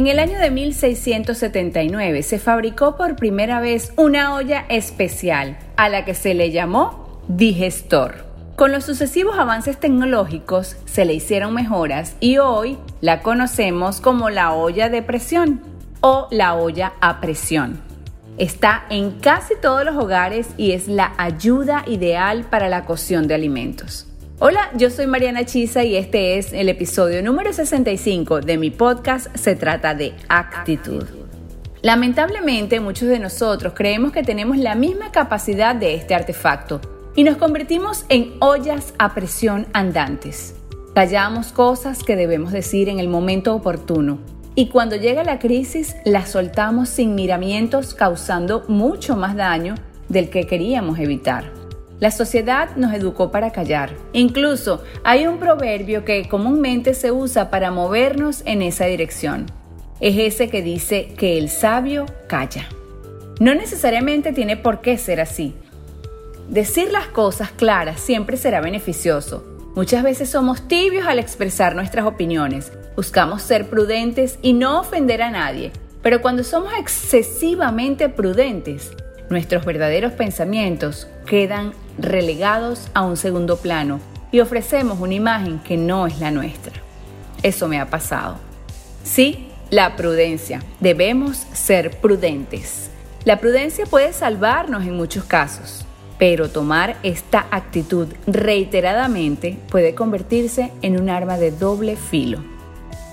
En el año de 1679 se fabricó por primera vez una olla especial a la que se le llamó digestor. Con los sucesivos avances tecnológicos se le hicieron mejoras y hoy la conocemos como la olla de presión o la olla a presión. Está en casi todos los hogares y es la ayuda ideal para la cocción de alimentos. Hola, yo soy Mariana Chisa y este es el episodio número 65 de mi podcast Se trata de actitud. Lamentablemente muchos de nosotros creemos que tenemos la misma capacidad de este artefacto y nos convertimos en ollas a presión andantes. Callamos cosas que debemos decir en el momento oportuno y cuando llega la crisis las soltamos sin miramientos causando mucho más daño del que queríamos evitar. La sociedad nos educó para callar. Incluso hay un proverbio que comúnmente se usa para movernos en esa dirección. Es ese que dice que el sabio calla. No necesariamente tiene por qué ser así. Decir las cosas claras siempre será beneficioso. Muchas veces somos tibios al expresar nuestras opiniones. Buscamos ser prudentes y no ofender a nadie. Pero cuando somos excesivamente prudentes, nuestros verdaderos pensamientos quedan relegados a un segundo plano y ofrecemos una imagen que no es la nuestra. Eso me ha pasado. Sí, la prudencia. Debemos ser prudentes. La prudencia puede salvarnos en muchos casos pero tomar esta actitud reiteradamente puede convertirse en un arma de doble filo.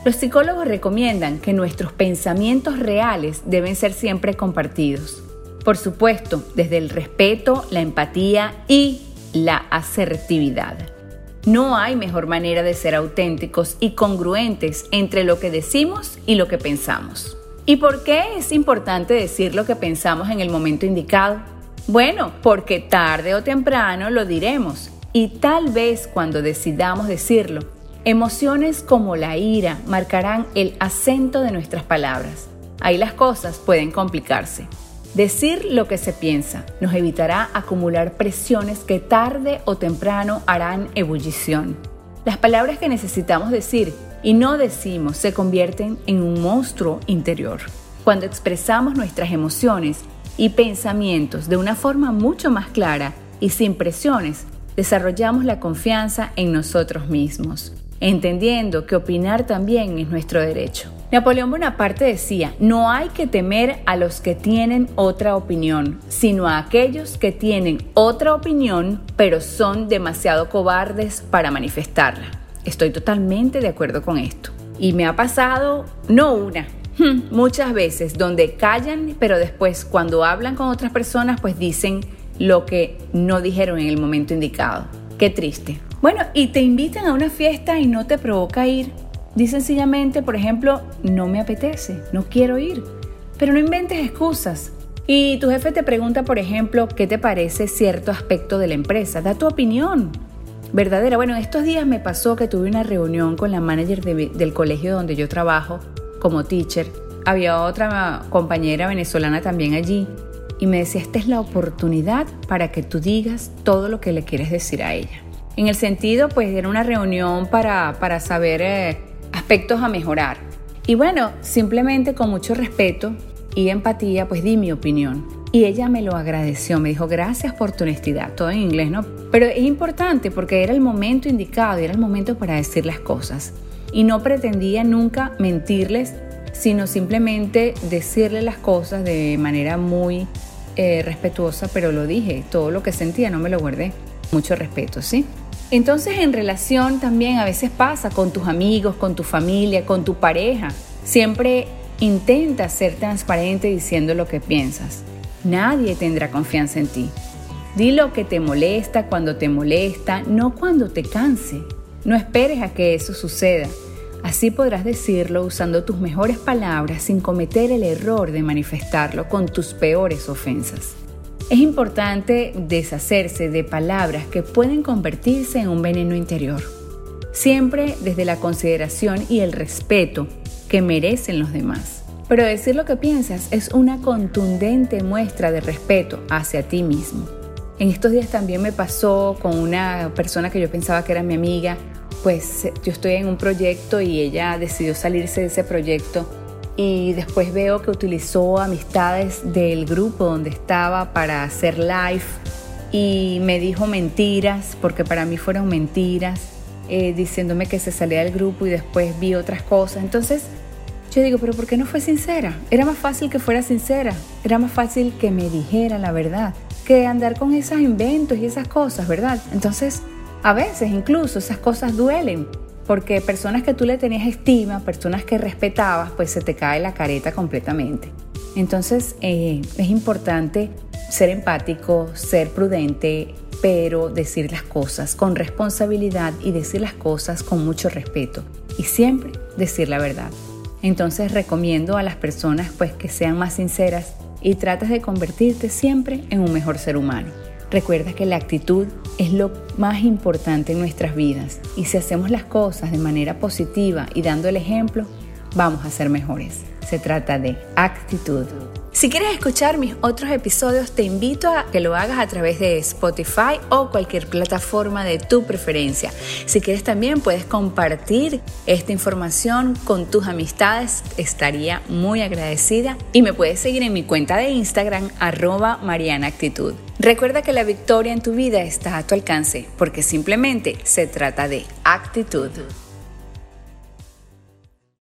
Los psicólogos recomiendan que nuestros pensamientos reales deben ser siempre compartidos. Por supuesto, desde el respeto, la empatía y la asertividad. No hay mejor manera de ser auténticos y congruentes entre lo que decimos y lo que pensamos. ¿Y por qué es importante decir lo que pensamos en el momento indicado? Bueno, porque tarde o temprano lo diremos y tal vez cuando decidamos decirlo, emociones como la ira marcarán el acento de nuestras palabras. Ahí las cosas pueden complicarse. Decir lo que se piensa nos evitará acumular presiones que tarde o temprano harán ebullición. Las palabras que necesitamos decir y no decimos se convierten en un monstruo interior. Cuando expresamos nuestras emociones, y pensamientos de una forma mucho más clara y sin presiones, desarrollamos la confianza en nosotros mismos, entendiendo que opinar también es nuestro derecho. Napoleón Bonaparte decía, no hay que temer a los que tienen otra opinión, sino a aquellos que tienen otra opinión, pero son demasiado cobardes para manifestarla. Estoy totalmente de acuerdo con esto. Y me ha pasado no una, Hmm, muchas veces donde callan, pero después cuando hablan con otras personas, pues dicen lo que no dijeron en el momento indicado. Qué triste. Bueno, y te invitan a una fiesta y no te provoca ir. Dicen sencillamente, por ejemplo, no me apetece, no quiero ir. Pero no inventes excusas. Y tu jefe te pregunta, por ejemplo, ¿qué te parece cierto aspecto de la empresa? Da tu opinión verdadera. Bueno, estos días me pasó que tuve una reunión con la manager del colegio donde yo trabajo como teacher, había otra compañera venezolana también allí y me decía, esta es la oportunidad para que tú digas todo lo que le quieres decir a ella. En el sentido, pues era una reunión para, para saber eh, aspectos a mejorar. Y bueno, simplemente con mucho respeto y empatía, pues di mi opinión. Y ella me lo agradeció, me dijo, gracias por tu honestidad, todo en inglés, ¿no? Pero es importante porque era el momento indicado era el momento para decir las cosas y no pretendía nunca mentirles, sino simplemente decirle las cosas de manera muy eh, respetuosa, pero lo dije, todo lo que sentía no me lo guardé. Mucho respeto, ¿sí? Entonces en relación también a veces pasa con tus amigos, con tu familia, con tu pareja. Siempre intenta ser transparente diciendo lo que piensas. Nadie tendrá confianza en ti. Di lo que te molesta cuando te molesta, no cuando te canse. No esperes a que eso suceda. Así podrás decirlo usando tus mejores palabras sin cometer el error de manifestarlo con tus peores ofensas. Es importante deshacerse de palabras que pueden convertirse en un veneno interior, siempre desde la consideración y el respeto que merecen los demás. Pero decir lo que piensas es una contundente muestra de respeto hacia ti mismo. En estos días también me pasó con una persona que yo pensaba que era mi amiga, pues yo estoy en un proyecto y ella decidió salirse de ese proyecto y después veo que utilizó amistades del grupo donde estaba para hacer live y me dijo mentiras, porque para mí fueron mentiras, eh, diciéndome que se salía del grupo y después vi otras cosas. Entonces yo digo, pero ¿por qué no fue sincera? Era más fácil que fuera sincera, era más fácil que me dijera la verdad, que andar con esos inventos y esas cosas, ¿verdad? Entonces, a veces incluso esas cosas duelen, porque personas que tú le tenías estima, personas que respetabas, pues se te cae la careta completamente. Entonces eh, es importante ser empático, ser prudente, pero decir las cosas con responsabilidad y decir las cosas con mucho respeto y siempre decir la verdad. Entonces recomiendo a las personas pues que sean más sinceras y trates de convertirte siempre en un mejor ser humano. Recuerda que la actitud es lo más importante en nuestras vidas y si hacemos las cosas de manera positiva y dando el ejemplo, vamos a ser mejores. Se trata de actitud. Si quieres escuchar mis otros episodios, te invito a que lo hagas a través de Spotify o cualquier plataforma de tu preferencia. Si quieres también puedes compartir esta información con tus amistades, estaría muy agradecida y me puedes seguir en mi cuenta de Instagram arroba Mariana Actitud. Recuerda que la victoria en tu vida está a tu alcance porque simplemente se trata de actitud.